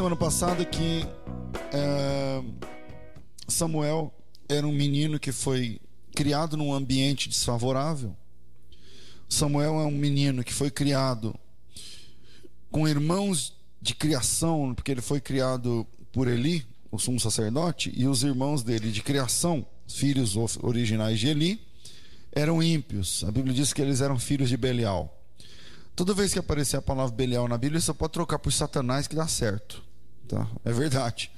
Semana passada que é, Samuel era um menino que foi criado num ambiente desfavorável. Samuel é um menino que foi criado com irmãos de criação, porque ele foi criado por Eli, o sumo sacerdote, e os irmãos dele de criação, filhos originais de Eli, eram ímpios. A Bíblia diz que eles eram filhos de Belial. Toda vez que aparecer a palavra Belial na Bíblia, você pode trocar por Satanás que dá certo. Tá? É verdade.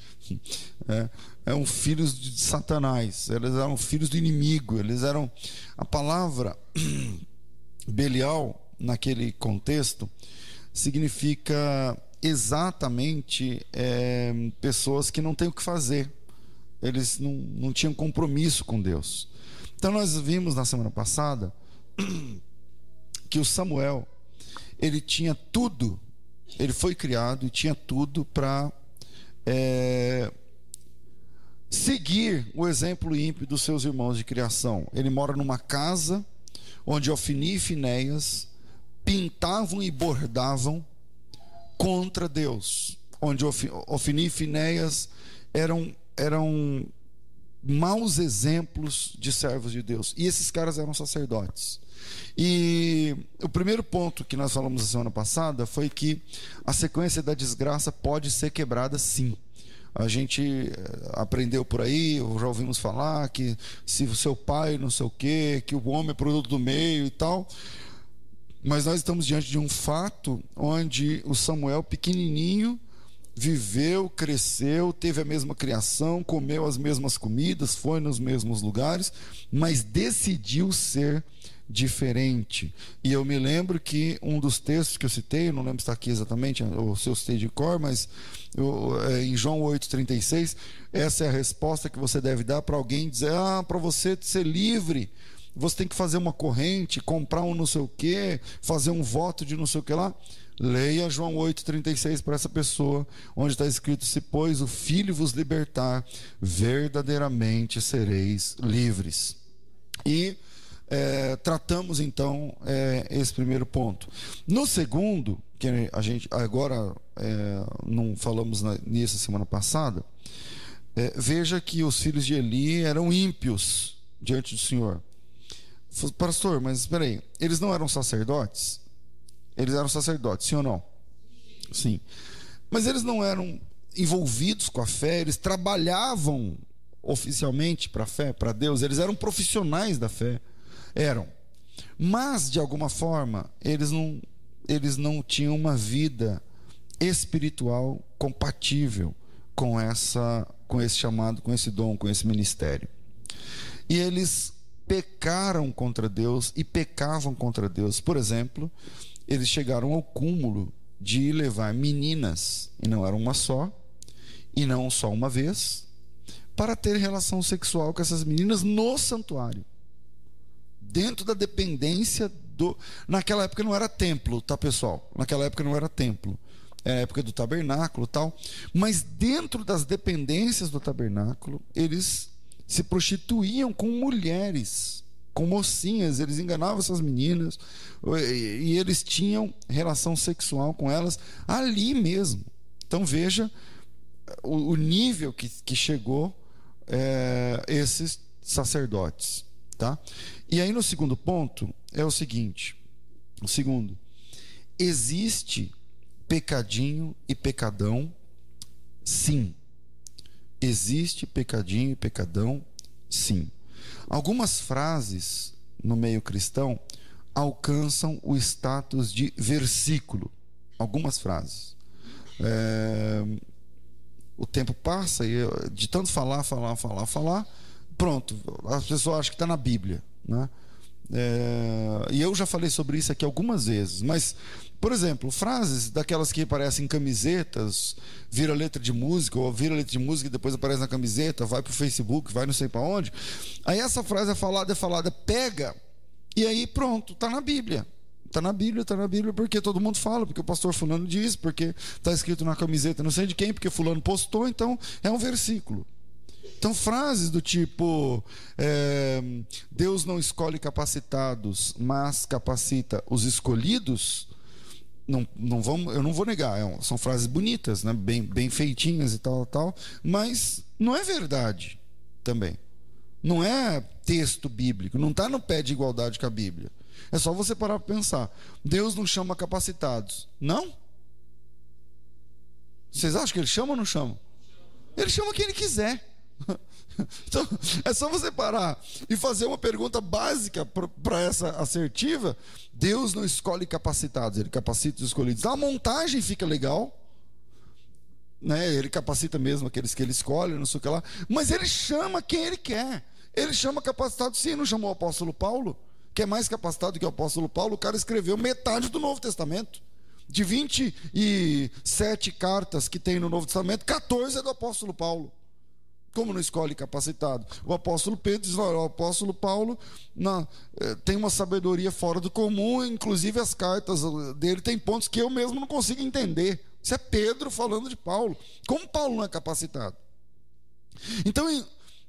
É, um filhos de Satanás. Eles eram filhos do inimigo. Eles eram. A palavra Belial, naquele contexto, significa exatamente é, pessoas que não têm o que fazer. Eles não, não tinham compromisso com Deus. Então, nós vimos na semana passada que o Samuel ele tinha tudo, ele foi criado e tinha tudo para é, seguir o exemplo ímpio dos seus irmãos de criação. Ele mora numa casa onde Ofni e Finéias pintavam e bordavam contra Deus, onde Ofni e Finéias eram, eram maus exemplos de servos de Deus. E esses caras eram sacerdotes. E o primeiro ponto que nós falamos na semana passada foi que a sequência da desgraça pode ser quebrada sim. A gente eh, aprendeu por aí, já ouvimos falar que se o seu pai não sei o quê, que o homem é produto do meio e tal. Mas nós estamos diante de um fato onde o Samuel pequenininho viveu, cresceu, teve a mesma criação, comeu as mesmas comidas, foi nos mesmos lugares, mas decidiu ser diferente. E eu me lembro que um dos textos que eu citei, não lembro se está aqui exatamente, ou se eu citei de cor, mas eu, é, em João 8,36, essa é a resposta que você deve dar para alguém dizer: ah, para você ser livre. Você tem que fazer uma corrente, comprar um não sei o quê, fazer um voto de não sei o que lá. Leia João 8,36 para essa pessoa, onde está escrito: Se, pois, o Filho vos libertar, verdadeiramente sereis livres. E é, tratamos então é, esse primeiro ponto. No segundo, que a gente agora é, não falamos na, nisso semana passada, é, veja que os filhos de Eli eram ímpios diante do Senhor. Pastor, mas espera aí, eles não eram sacerdotes? Eles eram sacerdotes, sim ou não? Sim. Mas eles não eram envolvidos com a fé, eles trabalhavam oficialmente para a fé, para Deus, eles eram profissionais da fé eram. Mas, de alguma forma, eles não, eles não tinham uma vida espiritual compatível com essa com esse chamado, com esse dom, com esse ministério. E eles pecaram contra Deus e pecavam contra Deus. Por exemplo, eles chegaram ao cúmulo de levar meninas, e não era uma só, e não só uma vez, para ter relação sexual com essas meninas no santuário dentro da dependência do. Naquela época não era templo, tá, pessoal? Naquela época não era templo. É a época do tabernáculo tal. Mas dentro das dependências do tabernáculo, eles se prostituíam com mulheres, com mocinhas, eles enganavam essas meninas e eles tinham relação sexual com elas ali mesmo. Então veja o, nível que, que chegou é, esses sacerdotes. Tá? E aí no segundo ponto é o seguinte: o segundo, existe pecadinho e pecadão, sim. Existe pecadinho e pecadão, sim. Algumas frases no meio cristão alcançam o status de versículo. Algumas frases. É... O tempo passa e de tanto falar, falar, falar, falar, pronto, as pessoas acham que está na Bíblia. Né? É, e eu já falei sobre isso aqui algumas vezes, mas, por exemplo, frases daquelas que aparecem em camisetas, vira letra de música, ou vira letra de música e depois aparece na camiseta, vai para o Facebook, vai não sei para onde. Aí essa frase é falada, é falada, pega, e aí pronto, está na Bíblia. Está na Bíblia, está na Bíblia, porque todo mundo fala, porque o pastor Fulano diz, porque está escrito na camiseta não sei de quem, porque Fulano postou, então é um versículo. Então, frases do tipo: é, Deus não escolhe capacitados, mas capacita os escolhidos, não, não eu não vou negar, é são frases bonitas, né? bem, bem feitinhas e tal, tal, mas não é verdade também. Não é texto bíblico, não está no pé de igualdade com a Bíblia. É só você parar para pensar. Deus não chama capacitados. Não? Vocês acham que ele chama ou não chama? Ele chama quem ele quiser. Então, é só você parar e fazer uma pergunta básica para essa assertiva. Deus não escolhe capacitados, ele capacita os escolhidos. A montagem fica legal, né? Ele capacita mesmo aqueles que ele escolhe, não sei o que lá, mas ele chama quem ele quer. Ele chama capacitado, sim, não chamou o apóstolo Paulo, que é mais capacitado que o apóstolo Paulo. O cara escreveu metade do Novo Testamento. De 27 cartas que tem no Novo Testamento, 14 é do apóstolo Paulo. Como não escolhe capacitado? O apóstolo Pedro diz: o apóstolo Paulo não, é, tem uma sabedoria fora do comum, inclusive as cartas dele tem pontos que eu mesmo não consigo entender. Isso é Pedro falando de Paulo. Como Paulo não é capacitado? Então, é,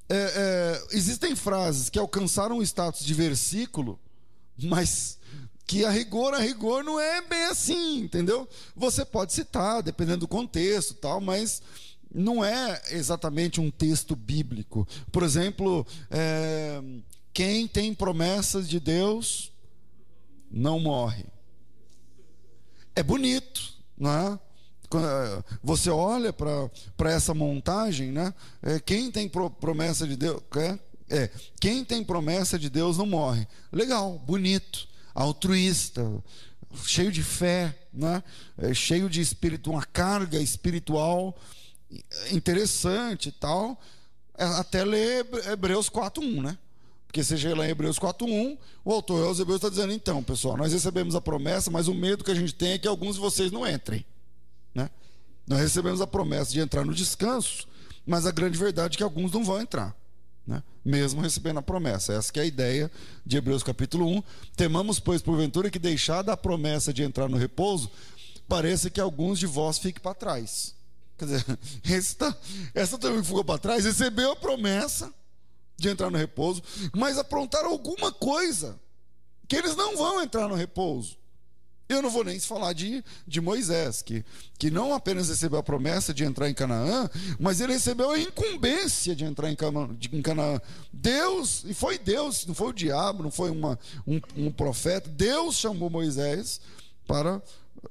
é, existem frases que alcançaram o status de versículo, mas que a rigor, a rigor não é bem assim, entendeu? Você pode citar, dependendo do contexto, tal, mas não é exatamente um texto bíblico. Por exemplo, é, quem tem promessas de Deus não morre. É bonito, não é? Você olha para essa montagem, né? É, quem tem promessa de Deus, é, é, quem tem promessa de Deus não morre. Legal, bonito, altruísta, cheio de fé, né? É, cheio de espírito, uma carga espiritual interessante e tal, é, até ler Hebreus 4.1, né? Porque chega lá em Hebreus 4.1, o autor aos Hebreus está dizendo, então, pessoal, nós recebemos a promessa, mas o medo que a gente tem é que alguns de vocês não entrem. Né? Nós recebemos a promessa de entrar no descanso, mas a grande verdade é que alguns não vão entrar. Né? Mesmo recebendo a promessa. Essa é a ideia de Hebreus capítulo 1. Temamos, pois, porventura, que deixada a promessa de entrar no repouso, pareça que alguns de vós fiquem para trás. Quer dizer, essa, essa também ficou para trás, recebeu a promessa de entrar no repouso, mas aprontaram alguma coisa que eles não vão entrar no repouso. Eu não vou nem falar de, de Moisés, que, que não apenas recebeu a promessa de entrar em Canaã, mas ele recebeu a incumbência de entrar em, em Canaã. Deus, e foi Deus, não foi o diabo, não foi uma, um, um profeta, Deus chamou Moisés para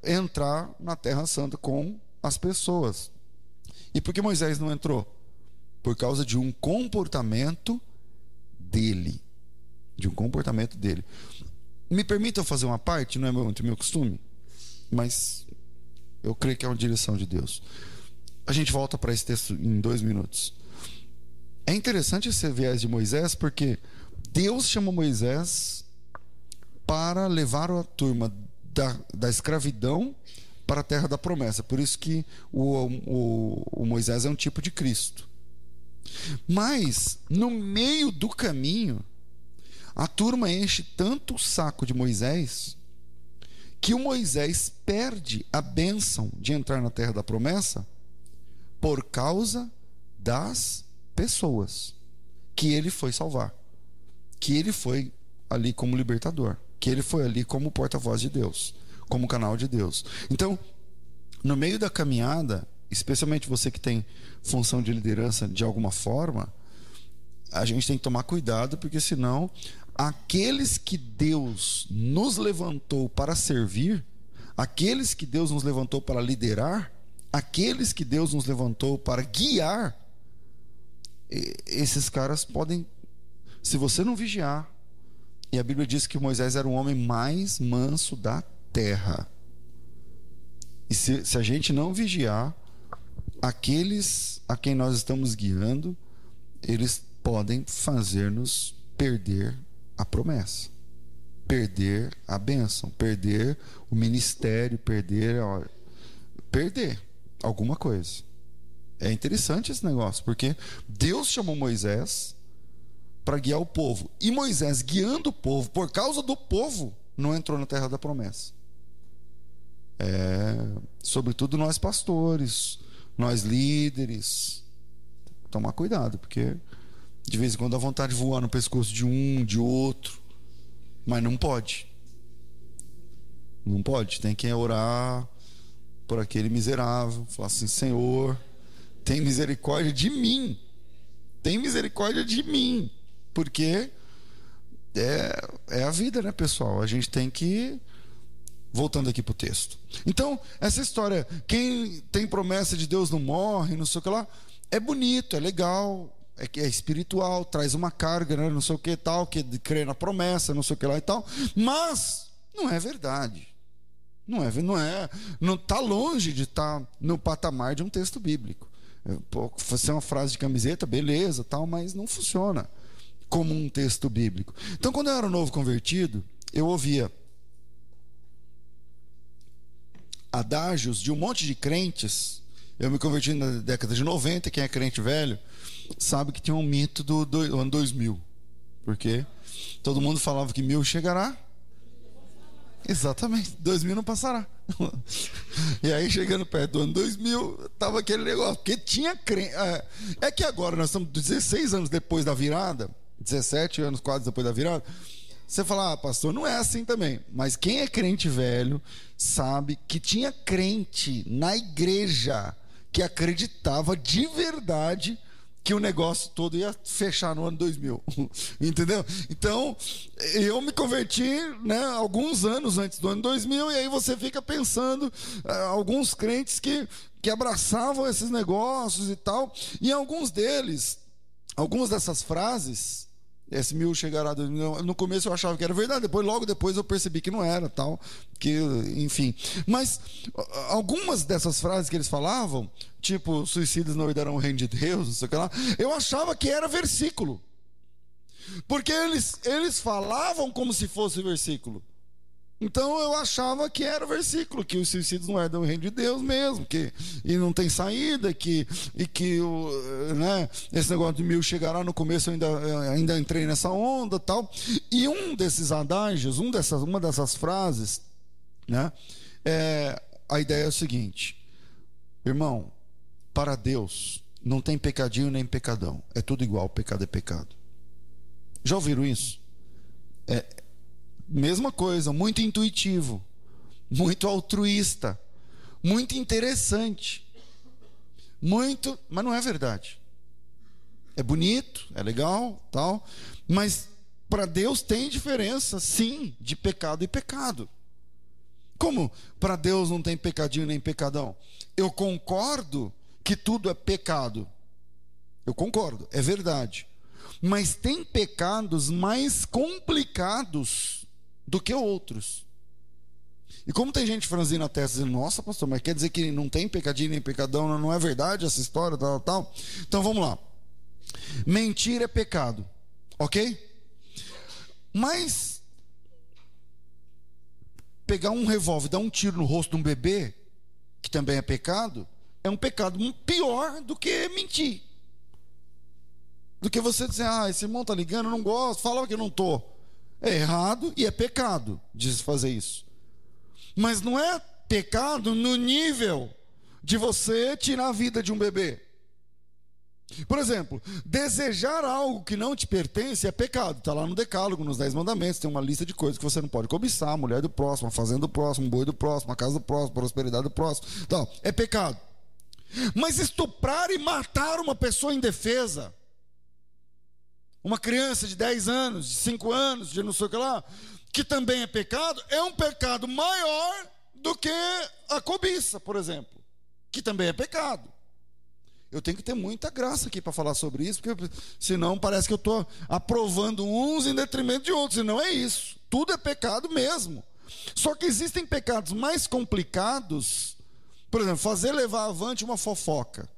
entrar na Terra Santa com as pessoas. E por que Moisés não entrou? Por causa de um comportamento dele. De um comportamento dele. Me permitam fazer uma parte, não é muito meu costume, mas eu creio que é uma direção de Deus. A gente volta para esse texto em dois minutos. É interessante esse viés de Moisés, porque Deus chamou Moisés para levar a turma da, da escravidão para a terra da promessa. Por isso que o, o, o Moisés é um tipo de Cristo. Mas, no meio do caminho, a turma enche tanto o saco de Moisés que o Moisés perde a bênção de entrar na terra da promessa por causa das pessoas que ele foi salvar, que ele foi ali como libertador, que ele foi ali como porta-voz de Deus como canal de Deus. Então, no meio da caminhada, especialmente você que tem função de liderança de alguma forma, a gente tem que tomar cuidado, porque senão aqueles que Deus nos levantou para servir, aqueles que Deus nos levantou para liderar, aqueles que Deus nos levantou para guiar, esses caras podem, se você não vigiar, e a Bíblia diz que Moisés era o homem mais manso da terra. E se, se a gente não vigiar, aqueles a quem nós estamos guiando, eles podem fazer-nos perder a promessa, perder a bênção, perder o ministério, perder, ó, perder alguma coisa. É interessante esse negócio, porque Deus chamou Moisés para guiar o povo. E Moisés, guiando o povo, por causa do povo, não entrou na terra da promessa é, sobretudo nós pastores, nós líderes, tomar cuidado, porque de vez em quando dá vontade de voar no pescoço de um, de outro, mas não pode. Não pode. Tem que orar por aquele miserável. Falar assim: Senhor, tem misericórdia de mim. Tem misericórdia de mim. Porque é, é a vida, né, pessoal? A gente tem que. Voltando aqui para o texto. Então, essa história, quem tem promessa de Deus não morre, não sei o que lá, é bonito, é legal, é, é espiritual, traz uma carga, né, não sei o que tal, que crê na promessa, não sei o que lá e tal, mas não é verdade. Não é, não é, não está longe de estar tá no patamar de um texto bíblico. É, pô, ser uma frase de camiseta, beleza, tal, mas não funciona como um texto bíblico. Então, quando eu era novo convertido, eu ouvia adágios de um monte de crentes. Eu me converti na década de 90, quem é crente velho sabe que tinha um mito do, do ano 2000. Porque todo mundo falava que mil chegará. Exatamente, 2000 não passará. e aí, chegando perto do ano 2000, tava aquele negócio, porque tinha crente. É, é que agora nós estamos 16 anos depois da virada, 17 anos quase depois da virada. Você fala, ah, pastor, não é assim também. Mas quem é crente velho sabe que tinha crente na igreja que acreditava de verdade que o negócio todo ia fechar no ano 2000. Entendeu? Então, eu me converti né, alguns anos antes do ano 2000, e aí você fica pensando, uh, alguns crentes que, que abraçavam esses negócios e tal, e alguns deles, algumas dessas frases, esse mil chegará. No começo eu achava que era verdade, depois logo depois eu percebi que não era, tal, que enfim. Mas algumas dessas frases que eles falavam, tipo suicidas não herdarão o reino de Deus, não sei o que lá, eu achava que era versículo. Porque eles eles falavam como se fosse versículo. Então eu achava que era o versículo, que os suicídios não herdam o reino de Deus mesmo, que e não tem saída, que, e que o, né, esse negócio de mil chegará no começo eu ainda, ainda entrei nessa onda tal. E um desses adágios, um dessas, uma dessas frases, né, é, a ideia é o seguinte: irmão, para Deus não tem pecadinho nem pecadão, é tudo igual, pecado é pecado. Já ouviram isso? É, mesma coisa, muito intuitivo, muito altruísta, muito interessante. Muito, mas não é verdade. É bonito, é legal, tal, mas para Deus tem diferença, sim, de pecado e pecado. Como para Deus não tem pecadinho nem pecadão? Eu concordo que tudo é pecado. Eu concordo, é verdade. Mas tem pecados mais complicados do que outros. E como tem gente franzindo a testa dizendo, nossa, pastor, mas quer dizer que não tem pecadinho nem pecadão, não é verdade essa história, tal, tal. Então vamos lá. Mentir é pecado, ok? Mas pegar um revólver, dar um tiro no rosto de um bebê, que também é pecado, é um pecado pior do que mentir. Do que você dizer, ah, esse irmão tá ligando, eu não gosto, fala que eu não tô. É errado e é pecado de fazer isso. Mas não é pecado no nível de você tirar a vida de um bebê. Por exemplo, desejar algo que não te pertence é pecado. Está lá no Decálogo, nos Dez Mandamentos, tem uma lista de coisas que você não pode cobiçar: a mulher do próximo, a fazenda do próximo, o boi do próximo, a casa do próximo, a prosperidade do próximo. Então, é pecado. Mas estuprar e matar uma pessoa indefesa uma criança de 10 anos, de 5 anos, de não sei o que lá, que também é pecado, é um pecado maior do que a cobiça, por exemplo, que também é pecado. Eu tenho que ter muita graça aqui para falar sobre isso, porque senão parece que eu estou aprovando uns em detrimento de outros, e não é isso. Tudo é pecado mesmo. Só que existem pecados mais complicados, por exemplo, fazer levar avante uma fofoca.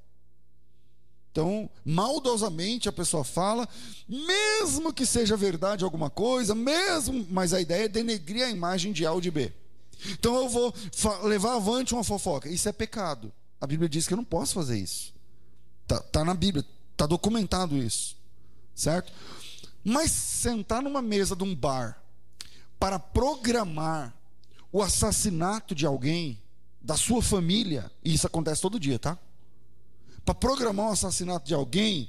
Então, maldosamente a pessoa fala, mesmo que seja verdade alguma coisa, mesmo, mas a ideia é denegrir a imagem de A ou de B. Então eu vou levar avante uma fofoca. Isso é pecado. A Bíblia diz que eu não posso fazer isso. Está tá na Bíblia, está documentado isso. Certo? Mas sentar numa mesa de um bar para programar o assassinato de alguém, da sua família, e isso acontece todo dia, tá? Para programar o assassinato de alguém,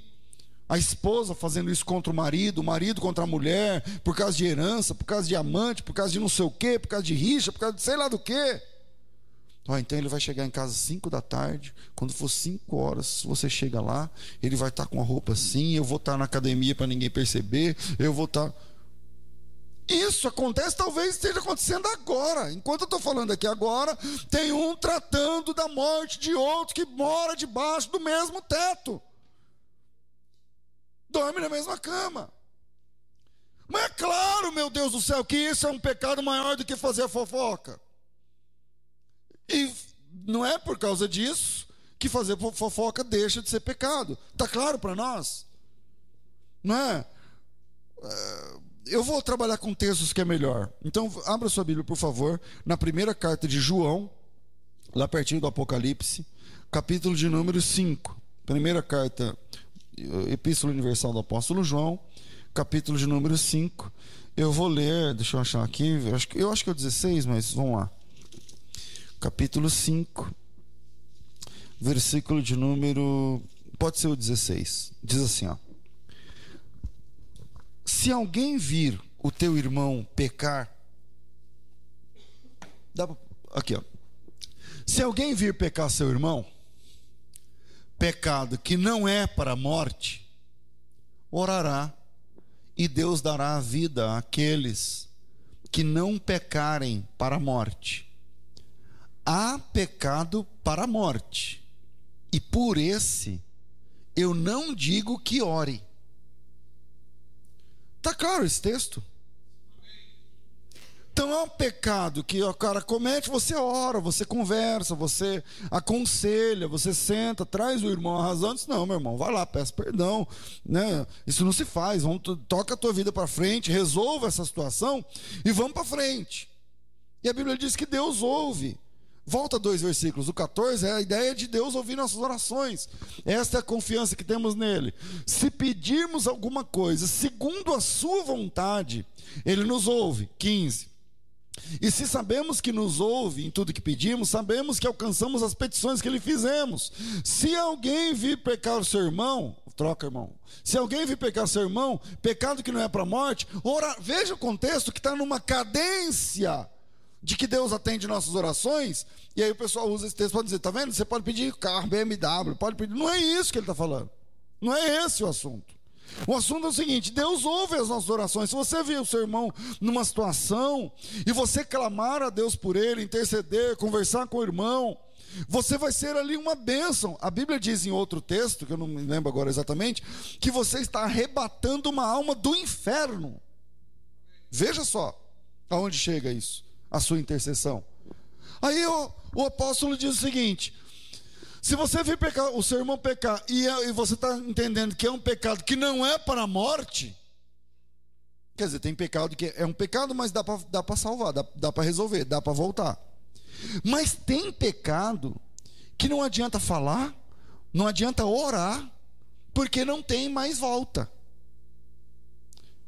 A esposa fazendo isso contra o marido, o marido contra a mulher, por causa de herança, por causa de amante, por causa de não sei o quê, por causa de rixa, por causa de sei lá do quê. Então ele vai chegar em casa às 5 da tarde. Quando for 5 horas, você chega lá, ele vai estar com a roupa assim, eu vou estar na academia para ninguém perceber, eu vou estar. Isso acontece, talvez esteja acontecendo agora. Enquanto eu estou falando aqui agora, tem um tratando da morte de outro que mora debaixo do mesmo teto. Dorme na mesma cama. Mas é claro, meu Deus do céu, que isso é um pecado maior do que fazer fofoca. E não é por causa disso que fazer fofoca deixa de ser pecado. Está claro para nós? Não é? é? Eu vou trabalhar com textos que é melhor. Então, abra sua Bíblia, por favor, na primeira carta de João, lá pertinho do Apocalipse, capítulo de número 5. Primeira carta, Epístola Universal do Apóstolo João, capítulo de número 5. Eu vou ler, deixa eu achar aqui, eu acho, eu acho que é o 16, mas vamos lá capítulo 5, versículo de número. Pode ser o 16. Diz assim: ó. Se alguém vir o teu irmão pecar. Dá pra, aqui, ó. Se alguém vir pecar seu irmão, pecado que não é para a morte, orará e Deus dará a vida àqueles que não pecarem para a morte há pecado para a morte, e por esse eu não digo que ore. Está claro esse texto? Então é um pecado que o cara comete, você ora, você conversa, você aconselha, você senta, traz o irmão a razão, diz, não, meu irmão, vai lá, peça perdão, né? Isso não se faz, vamos, toca a tua vida para frente, resolva essa situação e vamos para frente. E a Bíblia diz que Deus ouve. Volta dois versículos. O 14 é a ideia de Deus ouvir nossas orações. Esta é a confiança que temos nele. Se pedirmos alguma coisa segundo a sua vontade, ele nos ouve. 15. E se sabemos que nos ouve em tudo que pedimos, sabemos que alcançamos as petições que lhe fizemos. Se alguém vir pecar o seu irmão, troca, irmão. Se alguém vir pecar o seu irmão, pecado que não é para a morte, ora, veja o contexto que está numa cadência de que Deus atende nossas orações, e aí o pessoal usa esse texto para dizer: tá vendo? Você pode pedir carro, BMW, pode pedir. Não é isso que ele está falando. Não é esse o assunto. O assunto é o seguinte: Deus ouve as nossas orações. Se você vê o seu irmão numa situação e você clamar a Deus por ele, interceder, conversar com o irmão, você vai ser ali uma bênção. A Bíblia diz em outro texto, que eu não me lembro agora exatamente, que você está arrebatando uma alma do inferno. Veja só aonde chega isso a sua intercessão. Aí o, o apóstolo diz o seguinte: se você vir pecar, o seu irmão pecar, e, é, e você está entendendo que é um pecado que não é para a morte, quer dizer, tem pecado que é um pecado, mas dá para salvar, dá, dá para resolver, dá para voltar. Mas tem pecado que não adianta falar, não adianta orar, porque não tem mais volta.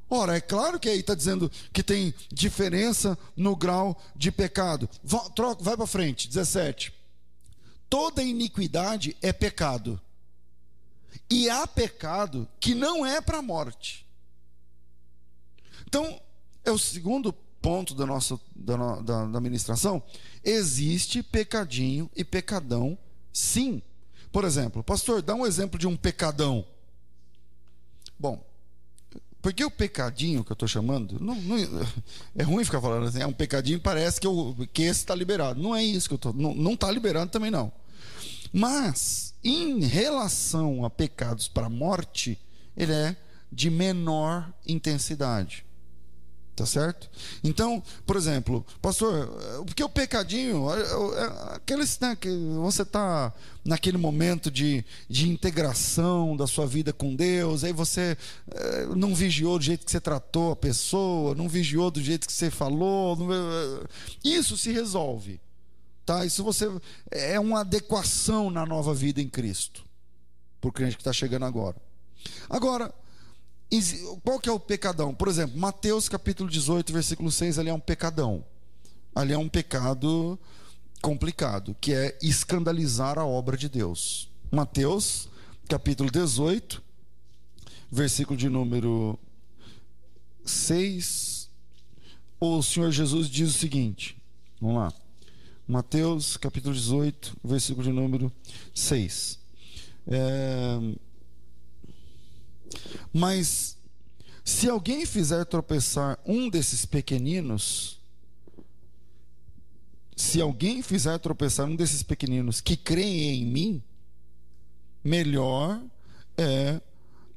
Ora, é claro que aí está dizendo que tem diferença no grau de pecado. Troca, vai para frente, 17. Toda iniquidade é pecado. E há pecado que não é para a morte. Então, é o segundo ponto da nossa da, da, da ministração. Existe pecadinho e pecadão, sim. Por exemplo, pastor, dá um exemplo de um pecadão. Bom, porque o pecadinho que eu estou chamando, não, não, é ruim ficar falando assim, é um pecadinho, parece que, eu, que esse está liberado. Não é isso que eu estou. Não está liberado também não. Mas, em relação a pecados para a morte, ele é de menor intensidade. Tá certo? Então, por exemplo, pastor, porque o pecadinho, é, é, é aqueles né, que você está naquele momento de, de integração da sua vida com Deus, aí você é, não vigiou do jeito que você tratou a pessoa, não vigiou do jeito que você falou, não, isso se resolve. Tá? Isso você é uma adequação na nova vida em Cristo, para o crente que está chegando agora. Agora, qual que é o pecadão? Por exemplo, Mateus capítulo 18, versículo 6, ali é um pecadão. Ali é um pecado complicado, que é escandalizar a obra de Deus. Mateus capítulo 18, versículo de número 6, o Senhor Jesus diz o seguinte: vamos lá. Mateus capítulo 18, versículo de número 6. É... Mas se alguém fizer tropeçar um desses pequeninos, se alguém fizer tropeçar um desses pequeninos que creem em mim, melhor é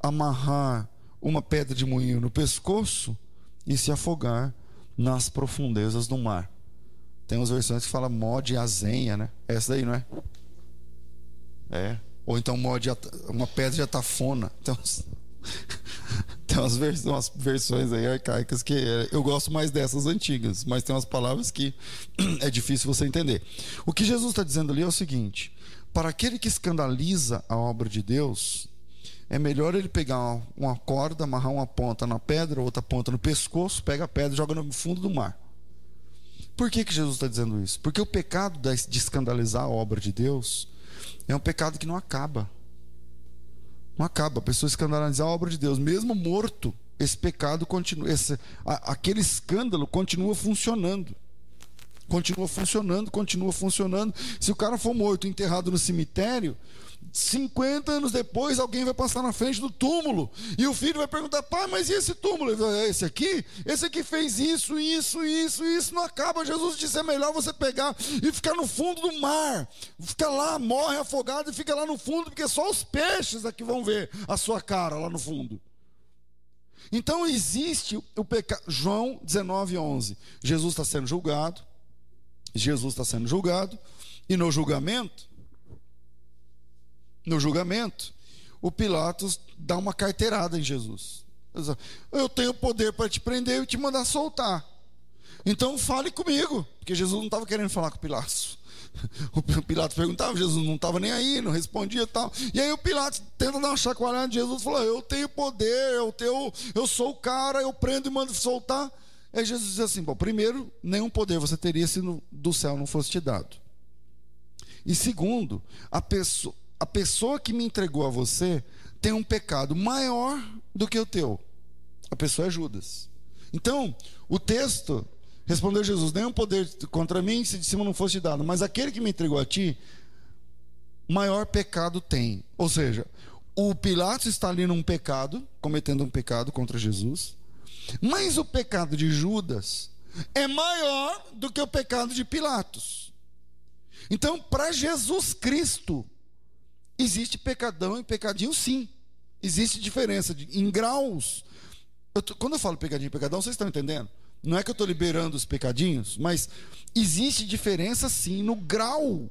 amarrar uma pedra de moinho no pescoço e se afogar nas profundezas do mar. Tem umas versões que fala mod azenha, né? Essa daí, não é? É. Ou então mod uma pedra de atafona. Então, tem umas, vers umas versões aí arcaicas que é, eu gosto mais dessas antigas, mas tem umas palavras que é difícil você entender. O que Jesus está dizendo ali é o seguinte: para aquele que escandaliza a obra de Deus, é melhor ele pegar uma corda, amarrar uma ponta na pedra, outra ponta no pescoço, pega a pedra e joga no fundo do mar. Por que, que Jesus está dizendo isso? Porque o pecado de escandalizar a obra de Deus é um pecado que não acaba. Não acaba. A pessoa escandalizar a obra de Deus, mesmo morto, esse pecado continua, esse, a, aquele escândalo continua funcionando continua funcionando, continua funcionando. Se o cara for morto, enterrado no cemitério, 50 anos depois, alguém vai passar na frente do túmulo e o filho vai perguntar: pai, mas e esse túmulo? Vai, é esse aqui? Esse aqui fez isso, isso, isso, isso. Não acaba. Jesus disse: é melhor você pegar e ficar no fundo do mar. Fica lá, morre afogado e fica lá no fundo, porque só os peixes aqui vão ver a sua cara lá no fundo. Então existe o pecado. João 19, 11. Jesus está sendo julgado. Jesus está sendo julgado. E no julgamento, no julgamento, o Pilatos dá uma carteirada em Jesus. Eu tenho poder para te prender e te mandar soltar. Então fale comigo, porque Jesus não estava querendo falar com o Pilatos. O Pilatos perguntava, Jesus não estava nem aí, não respondia e tal. E aí o Pilatos tenta dar uma chacoalhada de Jesus, falou: Eu tenho poder, eu, tenho, eu sou o cara, eu prendo e mando soltar. Aí Jesus diz assim: Bom, primeiro, nenhum poder você teria se do céu não fosse te dado. E segundo, a pessoa, a pessoa que me entregou a você tem um pecado maior do que o teu. A pessoa é Judas. Então, o texto respondeu Jesus: nenhum poder contra mim se de cima não fosse dado, mas aquele que me entregou a ti, maior pecado tem. Ou seja, o Pilatos está ali num pecado, cometendo um pecado contra Jesus, mas o pecado de Judas é maior do que o pecado de Pilatos. Então, para Jesus Cristo, Existe pecadão e pecadinho, sim. Existe diferença de, em graus. Eu tô, quando eu falo pecadinho e pecadão, vocês estão entendendo? Não é que eu estou liberando os pecadinhos, mas existe diferença sim no grau,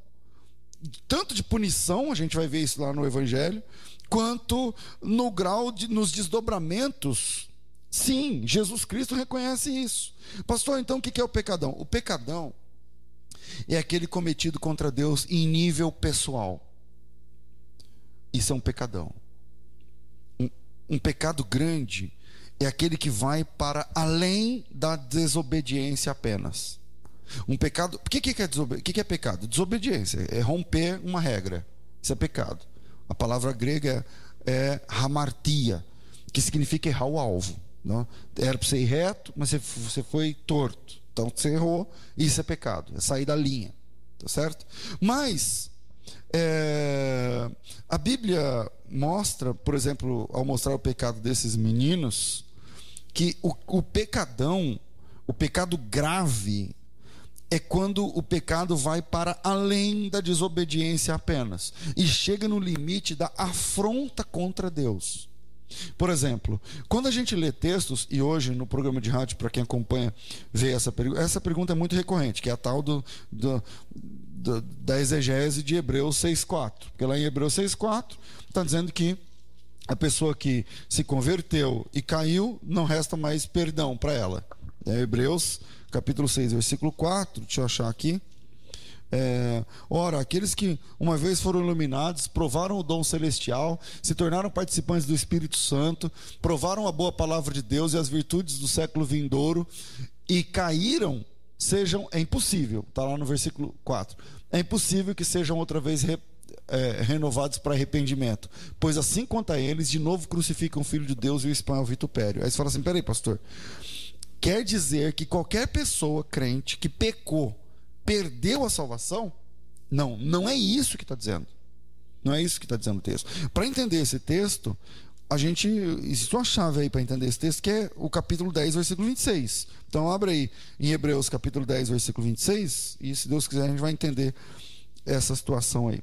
tanto de punição, a gente vai ver isso lá no Evangelho, quanto no grau de, nos desdobramentos. Sim, Jesus Cristo reconhece isso. Pastor, então o que é o pecadão? O pecadão é aquele cometido contra Deus em nível pessoal. Isso é um pecadão. Um, um pecado grande é aquele que vai para além da desobediência apenas. Um pecado. O que, que, é, que, que é pecado? Desobediência. É romper uma regra. Isso é pecado. A palavra grega é hamartia, que significa errar o alvo. Não? Era para você ir reto, mas você foi torto. Então você errou, isso é pecado, é sair da linha. Tá certo? Mas é, a Bíblia mostra, por exemplo, ao mostrar o pecado desses meninos, que o, o pecadão, o pecado grave, é quando o pecado vai para além da desobediência apenas e chega no limite da afronta contra Deus. Por exemplo, quando a gente lê textos, e hoje no programa de rádio, para quem acompanha, vê essa pergunta, essa pergunta é muito recorrente, que é a tal do, do, do da exegese de Hebreus 6,4. Porque lá em Hebreus 6,4 está dizendo que a pessoa que se converteu e caiu, não resta mais perdão para ela. É Hebreus capítulo 6, versículo 4, deixa eu achar aqui. É, ora, aqueles que uma vez foram iluminados, provaram o dom celestial, se tornaram participantes do Espírito Santo, provaram a boa palavra de Deus e as virtudes do século vindouro e caíram, sejam, é impossível, está lá no versículo 4, é impossível que sejam outra vez re, é, renovados para arrependimento. Pois assim quanto a eles, de novo crucificam o Filho de Deus e o ao vitupério. Aí você fala assim: peraí, pastor. Quer dizer que qualquer pessoa crente que pecou, perdeu a salvação? Não, não é isso que está dizendo. Não é isso que está dizendo o texto. Para entender esse texto, a gente. Existe uma chave aí para entender esse texto, que é o capítulo 10, versículo 26. Então, abre aí em Hebreus, capítulo 10, versículo 26, e se Deus quiser, a gente vai entender essa situação aí.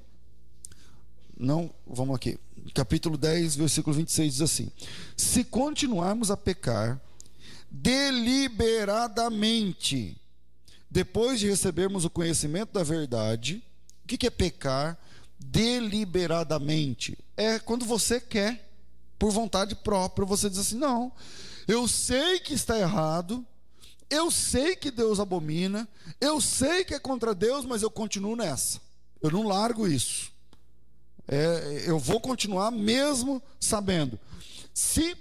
Não, vamos aqui. Capítulo 10, versículo 26 diz assim: Se continuarmos a pecar deliberadamente, depois de recebermos o conhecimento da verdade, o que é pecar deliberadamente? É quando você quer, por vontade própria, você diz assim: não, eu sei que está errado, eu sei que Deus abomina, eu sei que é contra Deus, mas eu continuo nessa, eu não largo isso. É, eu vou continuar mesmo sabendo. Se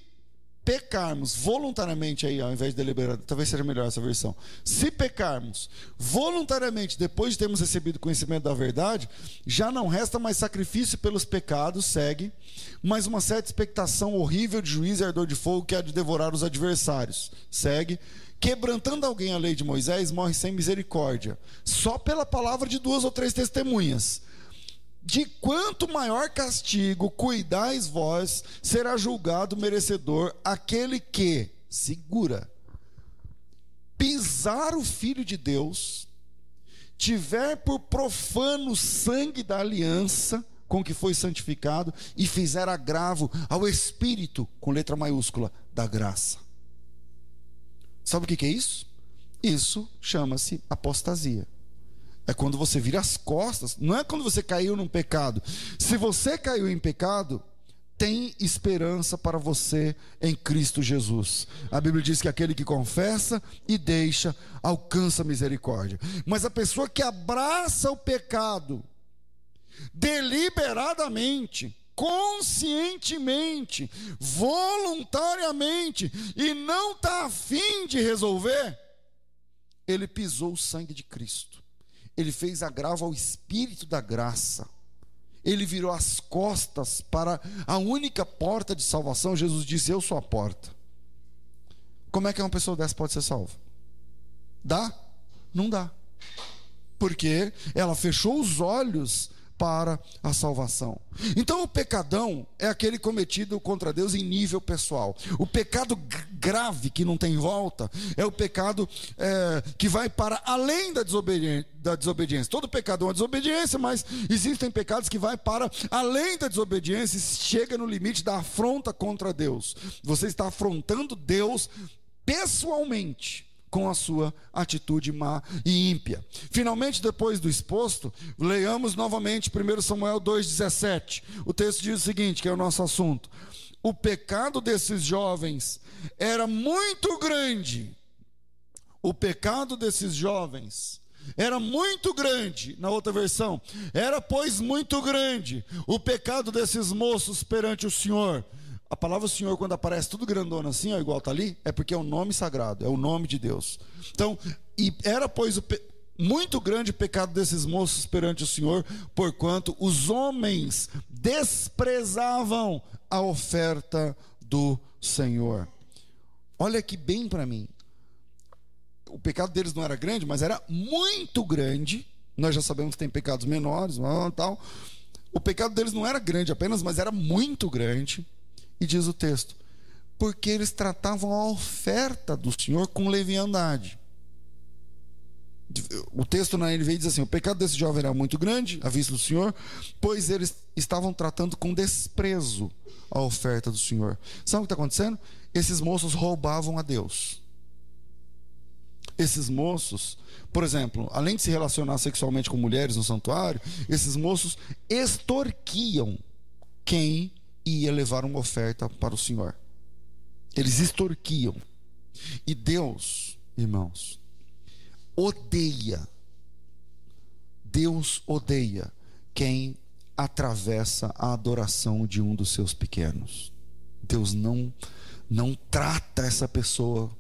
pecarmos voluntariamente aí, ao invés de deliberado, talvez seja melhor essa versão. Se pecarmos voluntariamente depois de termos recebido conhecimento da verdade, já não resta mais sacrifício pelos pecados, segue, mas uma certa expectação horrível de juízo e ardor de fogo que há de devorar os adversários. Segue. Quebrantando alguém a lei de Moisés, morre sem misericórdia, só pela palavra de duas ou três testemunhas de quanto maior castigo cuidais vós, será julgado merecedor aquele que, segura, pisar o Filho de Deus, tiver por profano o sangue da aliança com que foi santificado e fizer agravo ao Espírito, com letra maiúscula, da graça. Sabe o que é isso? Isso chama-se apostasia. É quando você vira as costas, não é quando você caiu num pecado. Se você caiu em pecado, tem esperança para você em Cristo Jesus. A Bíblia diz que aquele que confessa e deixa alcança misericórdia. Mas a pessoa que abraça o pecado deliberadamente, conscientemente, voluntariamente e não está afim de resolver, ele pisou o sangue de Cristo ele fez agravo ao espírito da graça. Ele virou as costas para a única porta de salvação. Jesus disse: Eu sou a porta. Como é que uma pessoa dessa pode ser salva? Dá? Não dá. Porque ela fechou os olhos para a salvação. Então, o pecadão é aquele cometido contra Deus em nível pessoal. O pecado grave que não tem volta é o pecado é, que vai para além da desobediência, da desobediência. Todo pecado é uma desobediência, mas existem pecados que vai para além da desobediência e chega no limite da afronta contra Deus. Você está afrontando Deus pessoalmente com a sua atitude má e ímpia. Finalmente, depois do exposto, leiamos novamente 1 Samuel 2,17. O texto diz o seguinte: que é o nosso assunto. O pecado desses jovens era muito grande. O pecado desses jovens era muito grande, na outra versão, era pois muito grande o pecado desses moços perante o Senhor a palavra Senhor, quando aparece tudo grandona assim, ó, igual está ali, é porque é o nome sagrado, é o nome de Deus. Então, e era, pois, o pe... muito grande o pecado desses moços perante o Senhor, porquanto os homens desprezavam a oferta do Senhor. Olha aqui bem para mim. O pecado deles não era grande, mas era muito grande. Nós já sabemos que tem pecados menores, tal. O pecado deles não era grande apenas, mas era muito grande. E diz o texto: porque eles tratavam a oferta do Senhor com leviandade. O texto na NVI diz assim: o pecado desse jovem era muito grande à vista do Senhor, pois eles estavam tratando com desprezo a oferta do Senhor. Sabe o que está acontecendo? Esses moços roubavam a Deus. Esses moços, por exemplo, além de se relacionar sexualmente com mulheres no santuário, esses moços extorquiam quem ia levar uma oferta para o Senhor. Eles extorquiam. E Deus, irmãos, odeia, Deus odeia quem atravessa a adoração de um dos seus pequenos. Deus não, não trata essa pessoa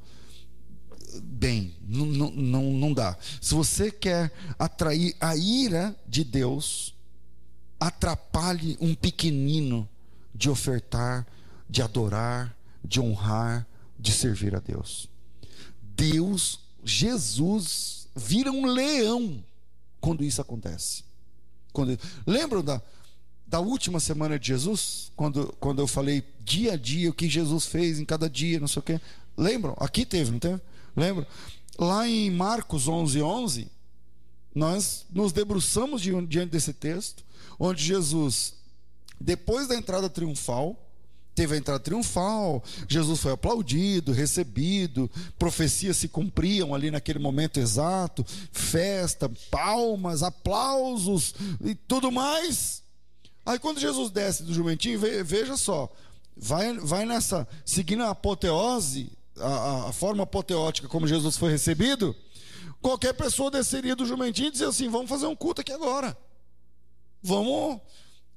bem, não, não, não, não dá. Se você quer atrair a ira de Deus, atrapalhe um pequenino de ofertar, de adorar, de honrar, de servir a Deus. Deus, Jesus, vira um leão quando isso acontece. Quando, lembram da, da última semana de Jesus? Quando, quando eu falei dia a dia o que Jesus fez em cada dia, não sei o quê. Lembram? Aqui teve, não teve? Lembram? Lá em Marcos 11, 11, nós nos debruçamos diante desse texto, onde Jesus, depois da entrada triunfal, teve a entrada triunfal, Jesus foi aplaudido, recebido, profecias se cumpriam ali naquele momento exato, festa, palmas, aplausos e tudo mais. Aí quando Jesus desce do jumentinho, veja só, vai, vai nessa, seguindo a apoteose, a, a forma apoteótica como Jesus foi recebido, qualquer pessoa desceria do jumentinho e dizia assim: vamos fazer um culto aqui agora. Vamos.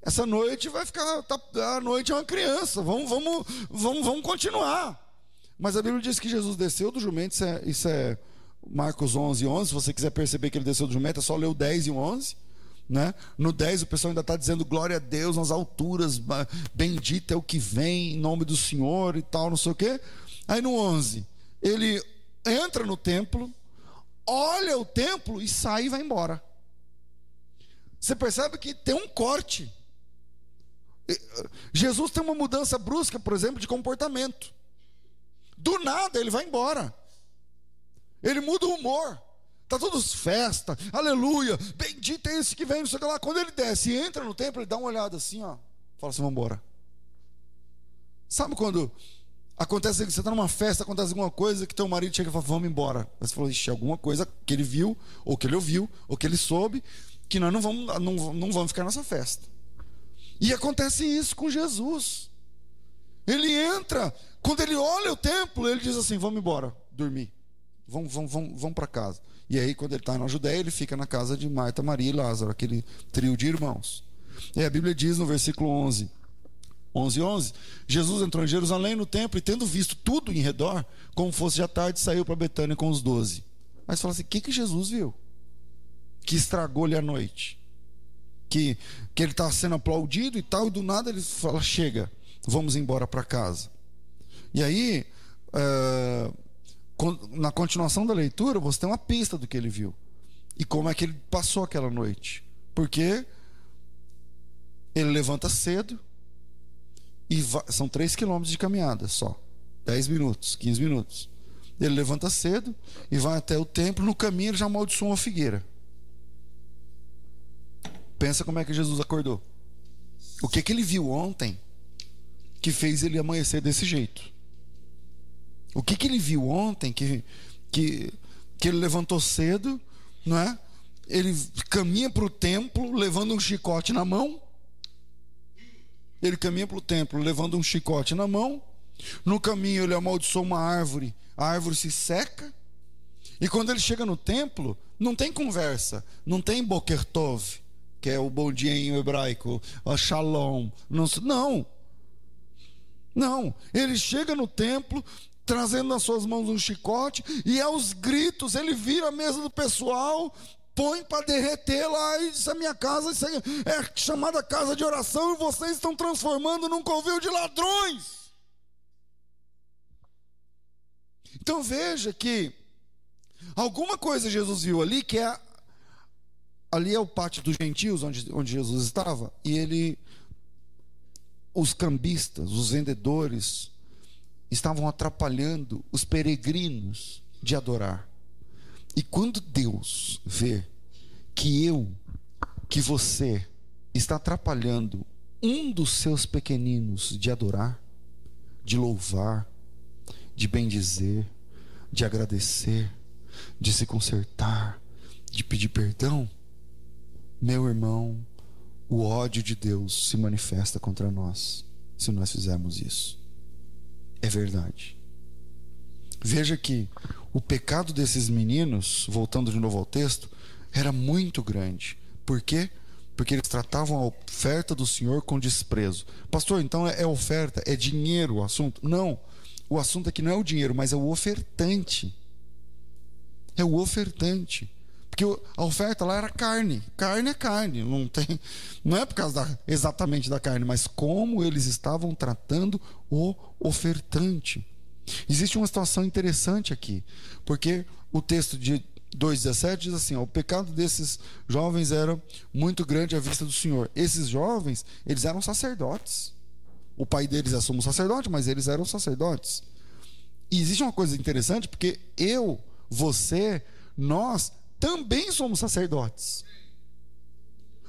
Essa noite vai ficar. Tá, a noite é uma criança. Vamos, vamos, vamos, vamos continuar. Mas a Bíblia diz que Jesus desceu do jumento. Isso é, isso é Marcos 11, 11. Se você quiser perceber que ele desceu do jumento, é só ler o 10 e o 11. Né? No 10 o pessoal ainda está dizendo glória a Deus nas alturas, bendito é o que vem em nome do Senhor e tal, não sei o quê. Aí no 11, ele entra no templo, olha o templo e sai e vai embora. Você percebe que tem um corte. Jesus tem uma mudança brusca, por exemplo, de comportamento. Do nada ele vai embora. Ele muda o humor. Está todos festa, aleluia, bendito é esse que vem, não sei o que lá. Quando ele desce e entra no templo, ele dá uma olhada assim, ó. Fala assim, vamos embora. Sabe quando Acontece que você está numa festa, acontece alguma coisa que teu marido chega e fala, vamos embora. Você falou, ixi, alguma coisa que ele viu, ou que ele ouviu, ou que ele soube, que nós não vamos, não, não vamos ficar nessa festa. E acontece isso com Jesus. Ele entra, quando ele olha o templo, ele diz assim: vamos embora, dormir. Vamos, vamos, vamos, vamos para casa. E aí, quando ele está na Judéia, ele fica na casa de Marta, Maria e Lázaro, aquele trio de irmãos. E a Bíblia diz no versículo 11: 11, 11, Jesus entrou em Jerusalém no templo e tendo visto tudo em redor, como fosse já tarde, saiu para Betânia com os doze. Mas fala assim: o que, que Jesus viu? Que estragou-lhe a noite. Que, que ele está sendo aplaudido e tal, e do nada ele fala: chega, vamos embora para casa. E aí, uh, na continuação da leitura, você tem uma pista do que ele viu e como é que ele passou aquela noite. Porque ele levanta cedo, e vai, são 3 quilômetros de caminhada só. 10 minutos, 15 minutos. Ele levanta cedo e vai até o templo. No caminho ele já amaldiçoou uma figueira. Pensa como é que Jesus acordou. O que, que ele viu ontem que fez ele amanhecer desse jeito? O que, que ele viu ontem que, que, que ele levantou cedo, não é? Ele caminha para o templo levando um chicote na mão ele caminha para o templo levando um chicote na mão. No caminho ele amaldiçoa uma árvore, a árvore se seca. E quando ele chega no templo, não tem conversa, não tem bokertov, que é o bom dia em hebraico, o shalom. Não, não. Ele chega no templo, trazendo nas suas mãos um chicote, e aos gritos ele vira a mesa do pessoal, põe para derreter lá e diz: a minha casa é chamada casa de oração e vocês estão transformando num covil de ladrões. Então veja que alguma coisa Jesus viu ali que é ali é o pátio dos gentios onde, onde Jesus estava e ele os cambistas, os vendedores estavam atrapalhando os peregrinos de adorar. E quando Deus vê que eu, que você, está atrapalhando um dos seus pequeninos de adorar, de louvar, de bendizer, de agradecer, de se consertar, de pedir perdão, meu irmão, o ódio de Deus se manifesta contra nós se nós fizermos isso. É verdade. Veja que o pecado desses meninos, voltando de novo ao texto, era muito grande. Por quê? Porque eles tratavam a oferta do Senhor com desprezo. Pastor, então é, é oferta, é dinheiro o assunto? Não. O assunto aqui não é o dinheiro, mas é o ofertante. É o ofertante. Porque a oferta lá era carne. Carne é carne. Não, tem, não é por causa da, exatamente da carne, mas como eles estavam tratando o ofertante. Existe uma situação interessante aqui. Porque o texto de 2,17 diz assim: ó, o pecado desses jovens era muito grande à vista do Senhor. Esses jovens, eles eram sacerdotes. O pai deles é sumo sacerdote, mas eles eram sacerdotes. E existe uma coisa interessante, porque eu, você, nós também somos sacerdotes.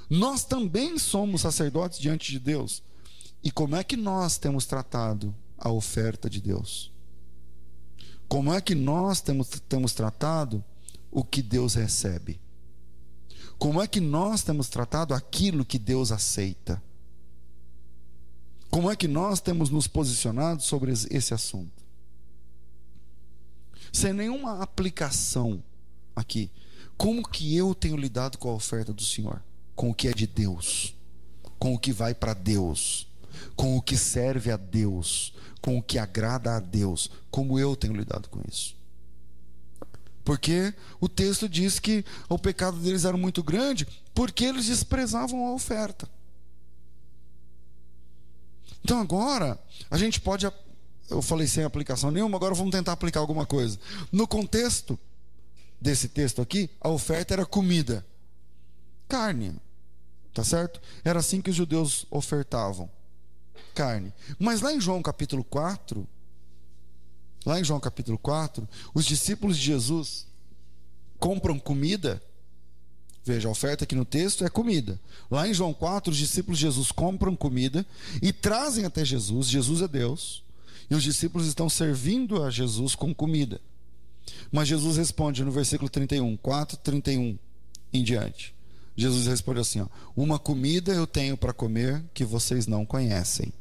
Nós também somos sacerdotes diante de Deus. E como é que nós temos tratado a oferta de Deus? Como é que nós temos, temos tratado o que Deus recebe? Como é que nós temos tratado aquilo que Deus aceita? Como é que nós temos nos posicionado sobre esse assunto? Sem nenhuma aplicação aqui. Como que eu tenho lidado com a oferta do Senhor? Com o que é de Deus, com o que vai para Deus, com o que serve a Deus, com o que agrada a Deus. Como eu tenho lidado com isso? Porque o texto diz que o pecado deles era muito grande porque eles desprezavam a oferta. Então agora, a gente pode. Eu falei sem aplicação nenhuma, agora vamos tentar aplicar alguma coisa. No contexto, desse texto aqui, a oferta era comida, carne, tá certo? Era assim que os judeus ofertavam, carne. Mas lá em João capítulo 4, lá em João capítulo 4, os discípulos de Jesus compram comida. Veja, a oferta aqui no texto é comida. Lá em João 4, os discípulos de Jesus compram comida e trazem até Jesus. Jesus é Deus. E os discípulos estão servindo a Jesus com comida. Mas Jesus responde no versículo 31, 4, 31 em diante. Jesus responde assim: ó, Uma comida eu tenho para comer que vocês não conhecem.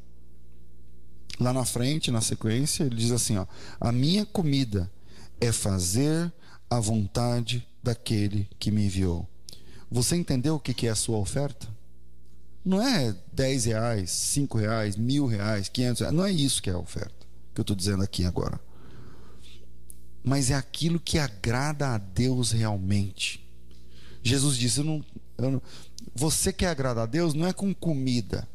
Lá na frente, na sequência, ele diz assim: ó, A minha comida é fazer a vontade daquele que me enviou. Você entendeu o que é a sua oferta? Não é 10 reais, 5 reais, mil reais, 500 reais. Não é isso que é a oferta que eu estou dizendo aqui agora mas é aquilo que agrada a Deus realmente. Jesus disse: eu não, eu não, Você quer agradar a Deus não é com comida.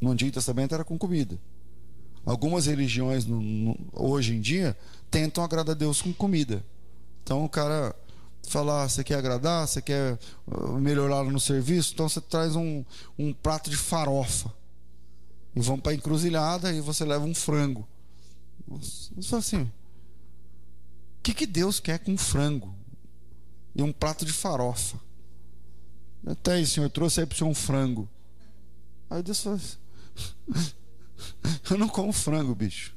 No Antigo Testamento era com comida. Algumas religiões no, no, hoje em dia tentam agradar a Deus com comida. Então o cara fala: ah, você quer agradar, você quer uh, melhorar no serviço, então você traz um, um prato de farofa. E vamos para a encruzilhada e você leva um frango. Você fala assim: que, que Deus quer com frango e um prato de farofa? Até aí, Senhor, eu trouxe aí para o Senhor um frango. Aí Deus falou: Eu não como frango, bicho.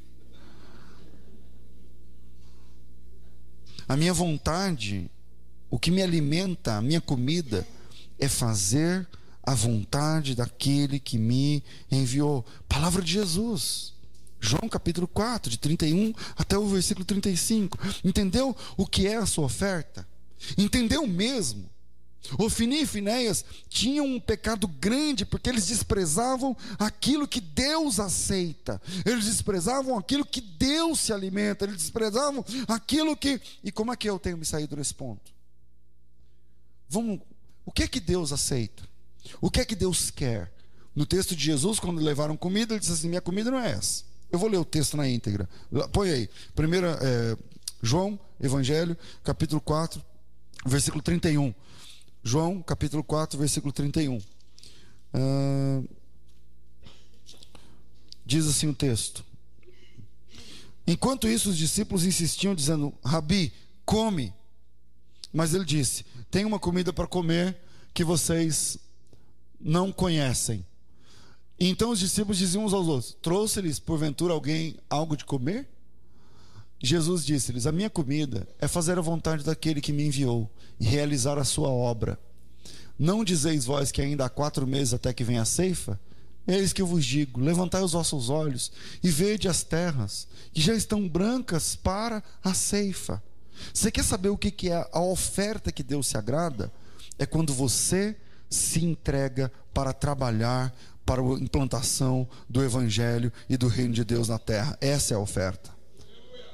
A minha vontade, o que me alimenta, a minha comida, é fazer a vontade daquele que me enviou. Palavra de Jesus. João capítulo 4, de 31 até o versículo 35. Entendeu o que é a sua oferta? Entendeu mesmo? Ofini e Finéias tinham um pecado grande porque eles desprezavam aquilo que Deus aceita, eles desprezavam aquilo que Deus se alimenta, eles desprezavam aquilo que. E como é que eu tenho me saído nesse ponto? Vamos, o que é que Deus aceita? O que é que Deus quer? No texto de Jesus, quando levaram comida, ele disse assim: Minha comida não é essa. Eu vou ler o texto na íntegra. Põe aí. Primeira, é, João, Evangelho, capítulo 4, versículo 31. João, capítulo 4, versículo 31. Ah, diz assim o texto. Enquanto isso, os discípulos insistiam, dizendo: Rabi, come. Mas ele disse: Tem uma comida para comer que vocês não conhecem. Então os discípulos diziam uns aos outros: Trouxe-lhes porventura alguém algo de comer? Jesus disse-lhes: A minha comida é fazer a vontade daquele que me enviou e realizar a sua obra. Não dizeis vós que ainda há quatro meses até que venha a ceifa? Eis que eu vos digo: levantai os vossos olhos e vede as terras, que já estão brancas para a ceifa. Você quer saber o que é a oferta que Deus se agrada? É quando você se entrega para trabalhar para a implantação do Evangelho e do reino de Deus na terra. Essa é a oferta.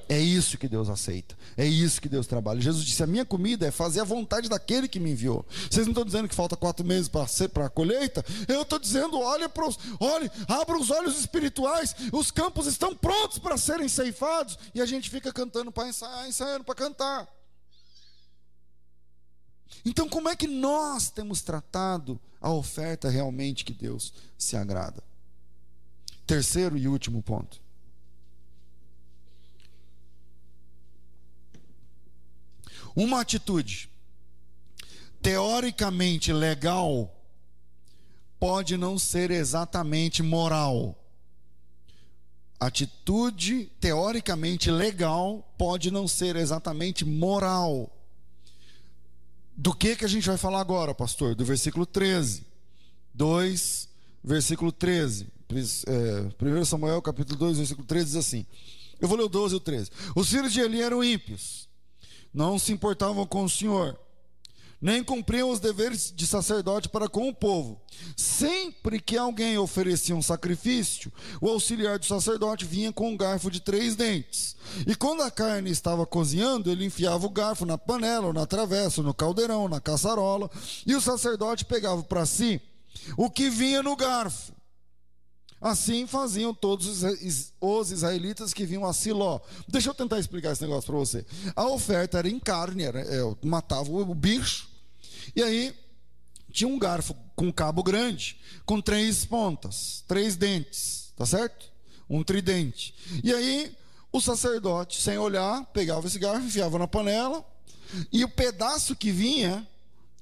É isso que Deus aceita. É isso que Deus trabalha. Jesus disse: A minha comida é fazer a vontade daquele que me enviou. Vocês não estão dizendo que falta quatro meses para ser para a colheita? Eu estou dizendo: olha para os, olhe, abra os olhos espirituais. Os campos estão prontos para serem ceifados. E a gente fica cantando para ensaiar, ensaiando para cantar. Então, como é que nós temos tratado a oferta realmente que Deus se agrada? Terceiro e último ponto. Uma atitude teoricamente legal pode não ser exatamente moral. Atitude teoricamente legal pode não ser exatamente moral. Do que que a gente vai falar agora, pastor? Do versículo 13. 2, versículo 13. É, 1 Samuel, capítulo 2, versículo 13 diz assim. Eu vou ler o 12 e o 13. Os filhos de Eli eram ímpios não se importavam com o Senhor, nem cumpriam os deveres de sacerdote para com o povo. Sempre que alguém oferecia um sacrifício, o auxiliar do sacerdote vinha com um garfo de três dentes. E quando a carne estava cozinhando, ele enfiava o garfo na panela, ou na travessa, no caldeirão, na caçarola, e o sacerdote pegava para si o que vinha no garfo Assim faziam todos os israelitas que vinham a Siló. Deixa eu tentar explicar esse negócio para você. A oferta era em carne, era, é, matava o bicho, e aí tinha um garfo com cabo grande, com três pontas, três dentes, tá certo? Um tridente. E aí o sacerdote, sem olhar, pegava esse garfo, enfiava na panela, e o pedaço que vinha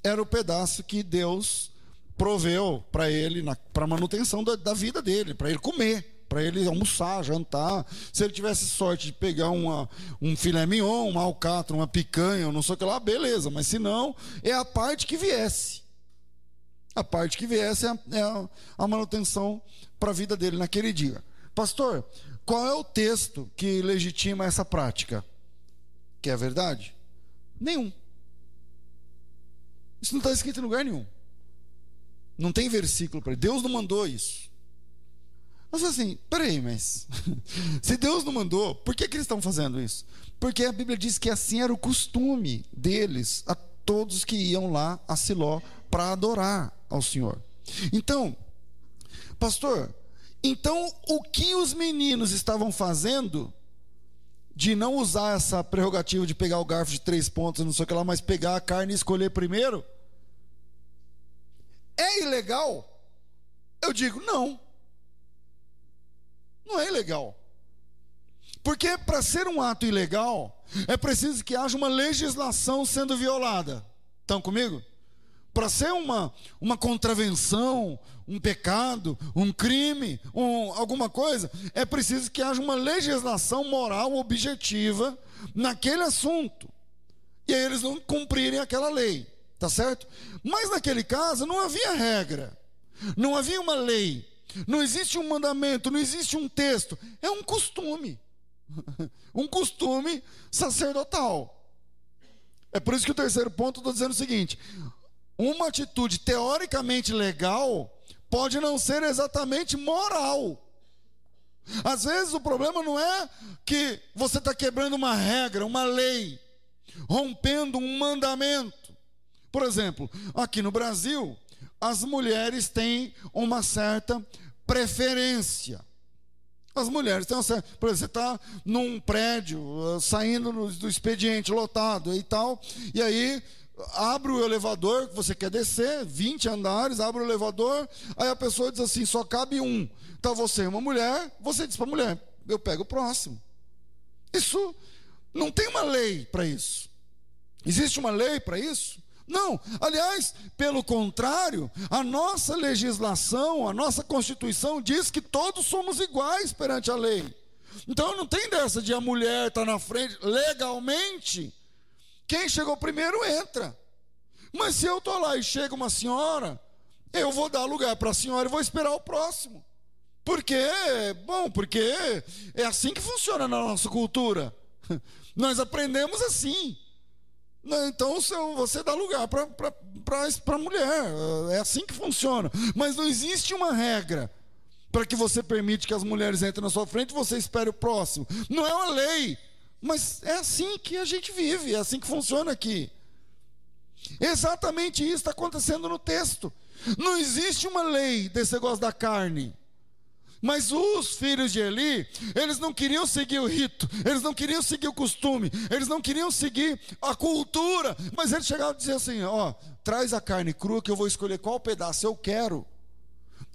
era o pedaço que Deus proveu para ele, para manutenção da, da vida dele, para ele comer, para ele almoçar, jantar. Se ele tivesse sorte de pegar uma, um filé mignon, uma alcatra, uma picanha, não sei o que lá, beleza, mas se não, é a parte que viesse. A parte que viesse é a, é a, manutenção para a vida dele naquele dia. Pastor, qual é o texto que legitima essa prática? Que é verdade? Nenhum. Isso não está escrito em lugar nenhum. Não tem versículo para Deus não mandou isso. Mas assim, peraí, mas se Deus não mandou, por que, que eles estão fazendo isso? Porque a Bíblia diz que assim era o costume deles, a todos que iam lá a Siló para adorar ao Senhor. Então, pastor, então o que os meninos estavam fazendo de não usar essa prerrogativa de pegar o garfo de três pontos, não sei o que lá, mas pegar a carne e escolher primeiro? É ilegal? Eu digo, não. Não é ilegal. Porque para ser um ato ilegal, é preciso que haja uma legislação sendo violada. Estão comigo? Para ser uma, uma contravenção, um pecado, um crime, um, alguma coisa, é preciso que haja uma legislação moral objetiva naquele assunto. E aí eles não cumprirem aquela lei. Tá certo? Mas naquele caso não havia regra, não havia uma lei, não existe um mandamento, não existe um texto, é um costume. um costume sacerdotal. É por isso que o terceiro ponto estou dizendo o seguinte: uma atitude teoricamente legal pode não ser exatamente moral. Às vezes o problema não é que você está quebrando uma regra, uma lei, rompendo um mandamento. Por exemplo, aqui no Brasil, as mulheres têm uma certa preferência. As mulheres têm uma certa. Por exemplo, você está num prédio, uh, saindo do expediente lotado e tal, e aí abre o elevador que você quer descer, 20 andares, abre o elevador, aí a pessoa diz assim: só cabe um. Então você é uma mulher, você diz para a mulher: eu pego o próximo. Isso não tem uma lei para isso. Existe uma lei para isso? Não, aliás, pelo contrário, a nossa legislação, a nossa Constituição diz que todos somos iguais perante a lei. Então não tem dessa de a mulher estar tá na frente legalmente. Quem chegou primeiro entra. Mas se eu estou lá e chega uma senhora, eu vou dar lugar para a senhora e vou esperar o próximo. Por quê? Bom, porque é assim que funciona na nossa cultura. Nós aprendemos assim. Então você dá lugar para a mulher. É assim que funciona. Mas não existe uma regra para que você permite que as mulheres entrem na sua frente e você espere o próximo. Não é uma lei. Mas é assim que a gente vive, é assim que funciona aqui. Exatamente isso está acontecendo no texto. Não existe uma lei desse negócio da carne. Mas os filhos de Eli, eles não queriam seguir o rito, eles não queriam seguir o costume, eles não queriam seguir a cultura, mas eles chegavam e diziam assim: ó, traz a carne crua que eu vou escolher qual pedaço eu quero.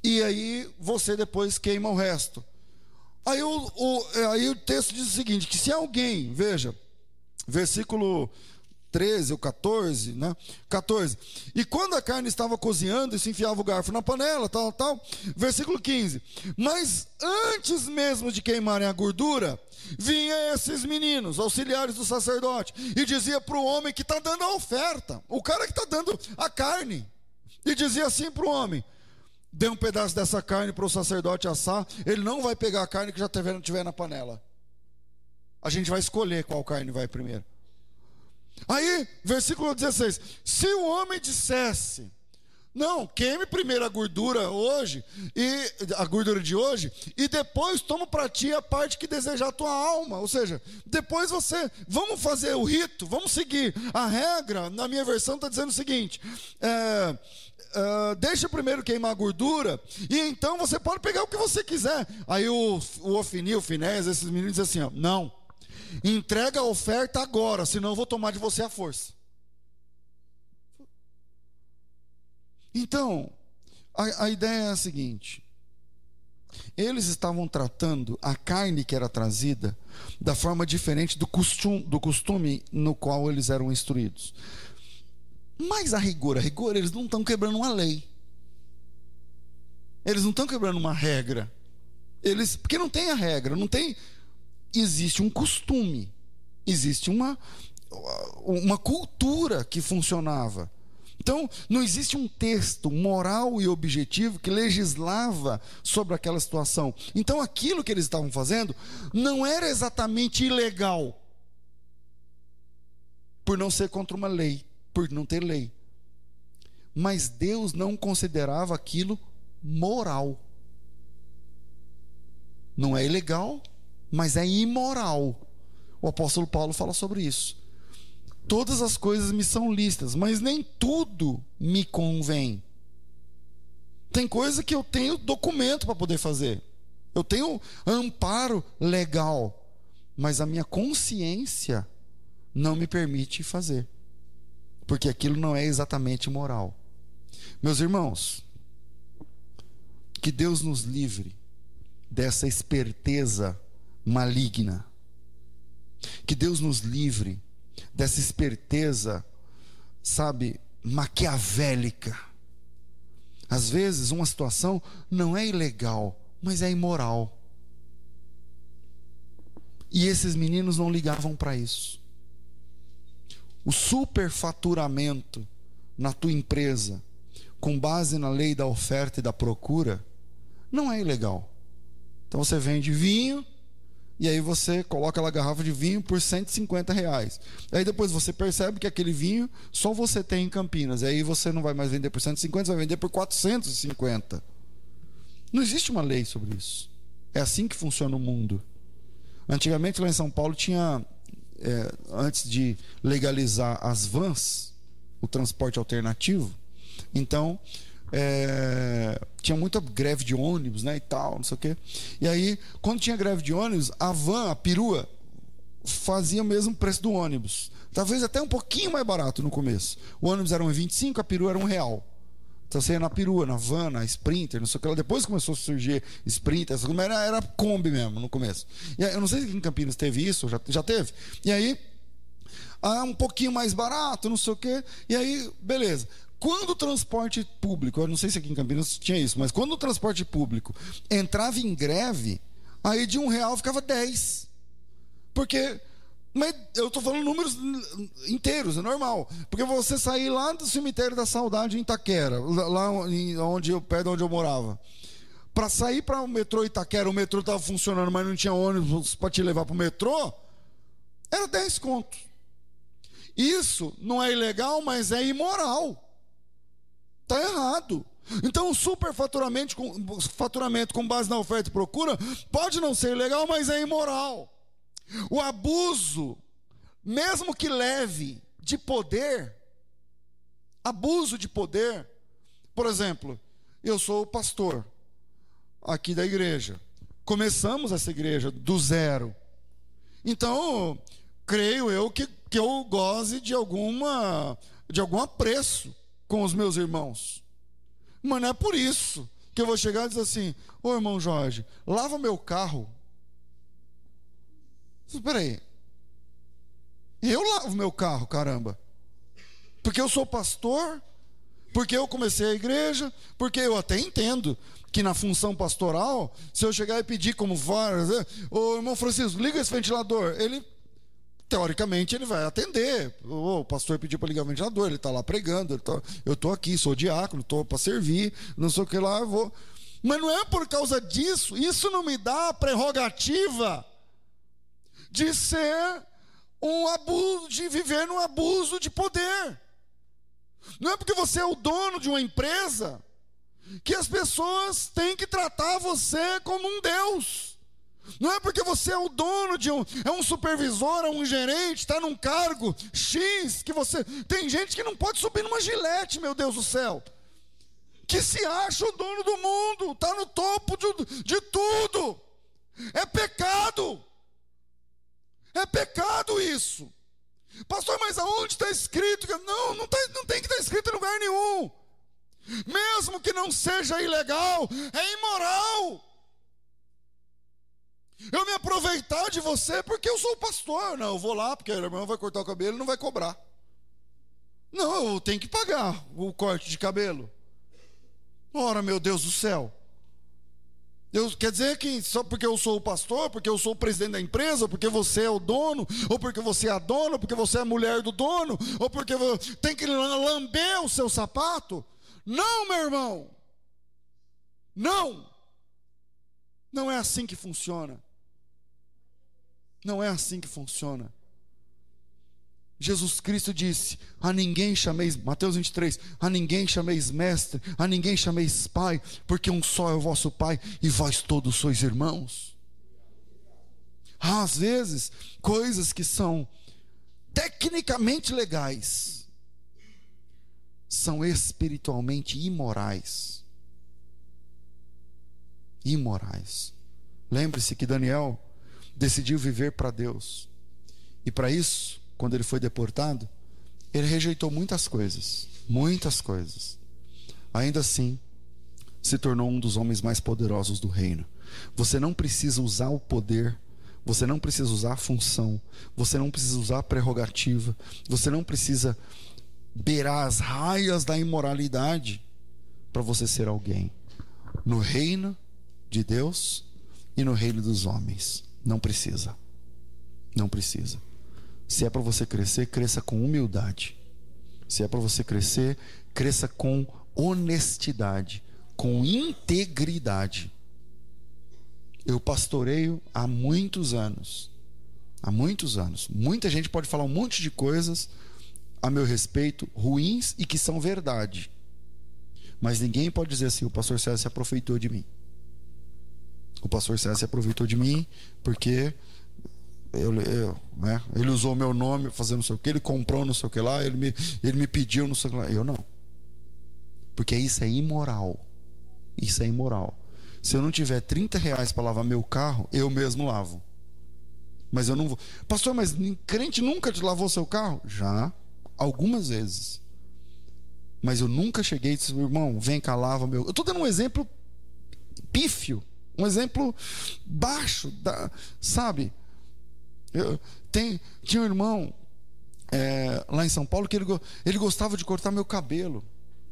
E aí você depois queima o resto. Aí o, o, aí o texto diz o seguinte: que se alguém, veja, versículo 13 ou 14, né? 14. E quando a carne estava cozinhando, e se enfiava o garfo na panela, tal, tal. Versículo 15. Mas antes mesmo de queimarem a gordura, vinha esses meninos, auxiliares do sacerdote, e dizia para o homem que está dando a oferta, o cara que está dando a carne, e dizia assim para o homem: dê um pedaço dessa carne para o sacerdote assar, ele não vai pegar a carne que já tiver na panela. A gente vai escolher qual carne vai primeiro. Aí, versículo 16: Se o homem dissesse, não, queime primeiro a gordura hoje, e a gordura de hoje, e depois toma para ti a parte que desejar a tua alma. Ou seja, depois você, vamos fazer o rito, vamos seguir a regra. Na minha versão está dizendo o seguinte: é, é, deixa primeiro queimar a gordura, e então você pode pegar o que você quiser. Aí o, o Ofini, o Finés, esses meninos dizem assim: ó, não Entrega a oferta agora, senão eu vou tomar de você a força. Então, a, a ideia é a seguinte: eles estavam tratando a carne que era trazida da forma diferente do costume, do costume no qual eles eram instruídos. Mas a rigor, a rigor, eles não estão quebrando uma lei. Eles não estão quebrando uma regra. Eles, porque não tem a regra, não tem existe um costume, existe uma, uma cultura que funcionava. Então, não existe um texto moral e objetivo que legislava sobre aquela situação. Então, aquilo que eles estavam fazendo não era exatamente ilegal, por não ser contra uma lei, por não ter lei. Mas Deus não considerava aquilo moral. Não é ilegal, mas é imoral. O apóstolo Paulo fala sobre isso. Todas as coisas me são listas, mas nem tudo me convém. Tem coisa que eu tenho documento para poder fazer. Eu tenho amparo legal, mas a minha consciência não me permite fazer. Porque aquilo não é exatamente moral. Meus irmãos, que Deus nos livre dessa esperteza maligna. Que Deus nos livre dessa esperteza, sabe, maquiavélica. Às vezes, uma situação não é ilegal, mas é imoral. E esses meninos não ligavam para isso. O superfaturamento na tua empresa, com base na lei da oferta e da procura, não é ilegal. Então você vende vinho, e aí você coloca aquela garrafa de vinho por 150 reais. Aí depois você percebe que aquele vinho só você tem em Campinas. E aí você não vai mais vender por 150, você vai vender por 450. Não existe uma lei sobre isso. É assim que funciona o mundo. Antigamente lá em São Paulo tinha, é, antes de legalizar as vans, o transporte alternativo, então é, tinha muita greve de ônibus, né, e tal, não sei o quê. E aí, quando tinha greve de ônibus, a van, a perua, fazia o mesmo preço do ônibus. Talvez até um pouquinho mais barato no começo. O ônibus era 1,25, a perua era um real. Então você ia na perua, na van, na Sprinter, não sei o que lá. Depois começou a surgir Sprinter, era, era Kombi mesmo no começo. E aí, eu não sei se em Campinas teve isso, já, já teve. E aí, ah, um pouquinho mais barato, não sei o quê. E aí, beleza. Quando o transporte público, eu não sei se aqui em Campinas tinha isso, mas quando o transporte público entrava em greve, aí de um real ficava dez. Porque mas eu estou falando números inteiros, é normal. Porque você sair lá do cemitério da saudade em Itaquera, lá onde eu, perto de onde eu morava, para sair para o metrô Itaquera, o metrô estava funcionando, mas não tinha ônibus para te levar para o metrô, era 10 contos. Isso não é ilegal, mas é imoral. Está errado. Então, o superfaturamento com, faturamento com base na oferta e procura pode não ser legal, mas é imoral. O abuso, mesmo que leve, de poder, abuso de poder. Por exemplo, eu sou o pastor aqui da igreja. Começamos essa igreja do zero. Então, creio eu que, que eu goze de alguma de algum apreço com os meus irmãos. Mas não é por isso que eu vou chegar e dizer assim: Ô irmão Jorge, lava meu carro. Espera aí. Eu lavo meu carro, caramba. Porque eu sou pastor, porque eu comecei a igreja, porque eu até entendo que na função pastoral, se eu chegar e pedir como várias, ô irmão Francisco, liga esse ventilador, ele teoricamente ele vai atender. O pastor pediu para ligar o ventilador, ele está lá pregando, tá, eu estou aqui, sou diácono, estou para servir, não sei o que lá, eu vou. Mas não é por causa disso, isso não me dá a prerrogativa de ser um abuso, de viver num abuso de poder. Não é porque você é o dono de uma empresa que as pessoas têm que tratar você como um Deus. Não é porque você é o dono de um, é um supervisor, é um gerente, está num cargo X que você. Tem gente que não pode subir numa gilete, meu Deus do céu. Que se acha o dono do mundo, está no topo de, de tudo. É pecado. É pecado isso. Pastor, mas aonde está escrito? Não, não, tá, não tem que estar tá escrito em lugar nenhum. Mesmo que não seja ilegal, é imoral eu me aproveitar de você porque eu sou pastor. Não, eu vou lá porque o irmão vai cortar o cabelo e não vai cobrar. Não, eu tenho que pagar o corte de cabelo. Ora, meu Deus do céu. Eu, quer dizer que só porque eu sou o pastor, porque eu sou o presidente da empresa, porque você é o dono, ou porque você é a dona, ou porque você é a mulher do dono, ou porque tem que lamber o seu sapato? Não, meu irmão. Não. Não é assim que funciona. Não é assim que funciona. Jesus Cristo disse: A ninguém chameis, Mateus 23, a ninguém chameis mestre, a ninguém chameis pai, porque um só é o vosso pai e vós todos sois irmãos. às vezes, coisas que são tecnicamente legais são espiritualmente imorais. Imorais. Lembre-se que Daniel decidiu viver para Deus. E para isso, quando ele foi deportado, ele rejeitou muitas coisas, muitas coisas. Ainda assim, se tornou um dos homens mais poderosos do reino. Você não precisa usar o poder, você não precisa usar a função, você não precisa usar a prerrogativa, você não precisa beirar as raias da imoralidade para você ser alguém no reino de Deus e no reino dos homens. Não precisa. Não precisa. Se é para você crescer, cresça com humildade. Se é para você crescer, cresça com honestidade, com integridade. Eu pastoreio há muitos anos. Há muitos anos. Muita gente pode falar um monte de coisas a meu respeito, ruins e que são verdade. Mas ninguém pode dizer assim: o pastor César se aproveitou de mim o pastor César se aproveitou de mim porque eu, eu, né, ele usou meu nome fazendo não sei o que, ele comprou não sei o que lá, ele me, ele me pediu não sei o que lá. Eu não. Porque isso é imoral. Isso é imoral. Se eu não tiver 30 reais para lavar meu carro, eu mesmo lavo. Mas eu não vou. Pastor, mas crente nunca te lavou seu carro? Já, algumas vezes. Mas eu nunca cheguei e disse, irmão, vem cá, lava meu. Eu estou dando um exemplo pífio. Um exemplo baixo, da, sabe? Eu, tem, tinha um irmão é, lá em São Paulo que ele, ele gostava de cortar meu cabelo.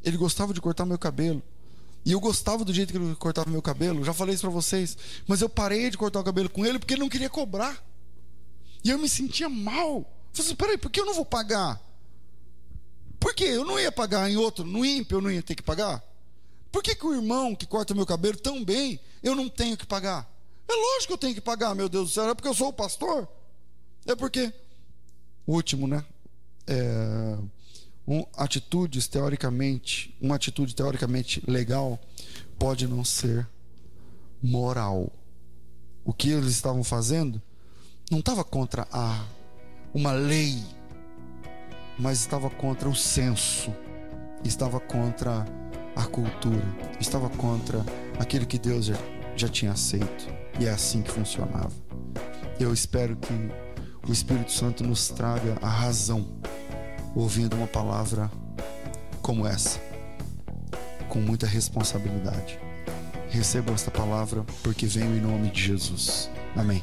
Ele gostava de cortar meu cabelo. E eu gostava do jeito que ele cortava meu cabelo. Já falei isso para vocês. Mas eu parei de cortar o cabelo com ele porque ele não queria cobrar. E eu me sentia mal. Eu falei assim, peraí, por que eu não vou pagar? Por quê? Eu não ia pagar em outro, no ímpio eu não ia ter que pagar? Por que, que o irmão que corta meu cabelo tão bem, eu não tenho que pagar? É lógico que eu tenho que pagar, meu Deus do céu. É porque eu sou o pastor? É porque. Último, né? É, um, atitudes teoricamente, uma atitude teoricamente legal pode não ser moral. O que eles estavam fazendo não estava contra a uma lei, mas estava contra o senso, estava contra a cultura, estava contra aquilo que Deus já, tinha aceito. E é assim que funcionava. Eu espero que o Espírito Santo nos traga a razão ouvindo uma palavra como essa, com muita responsabilidade. Recebam esta palavra porque venho em nome de Jesus. Amém.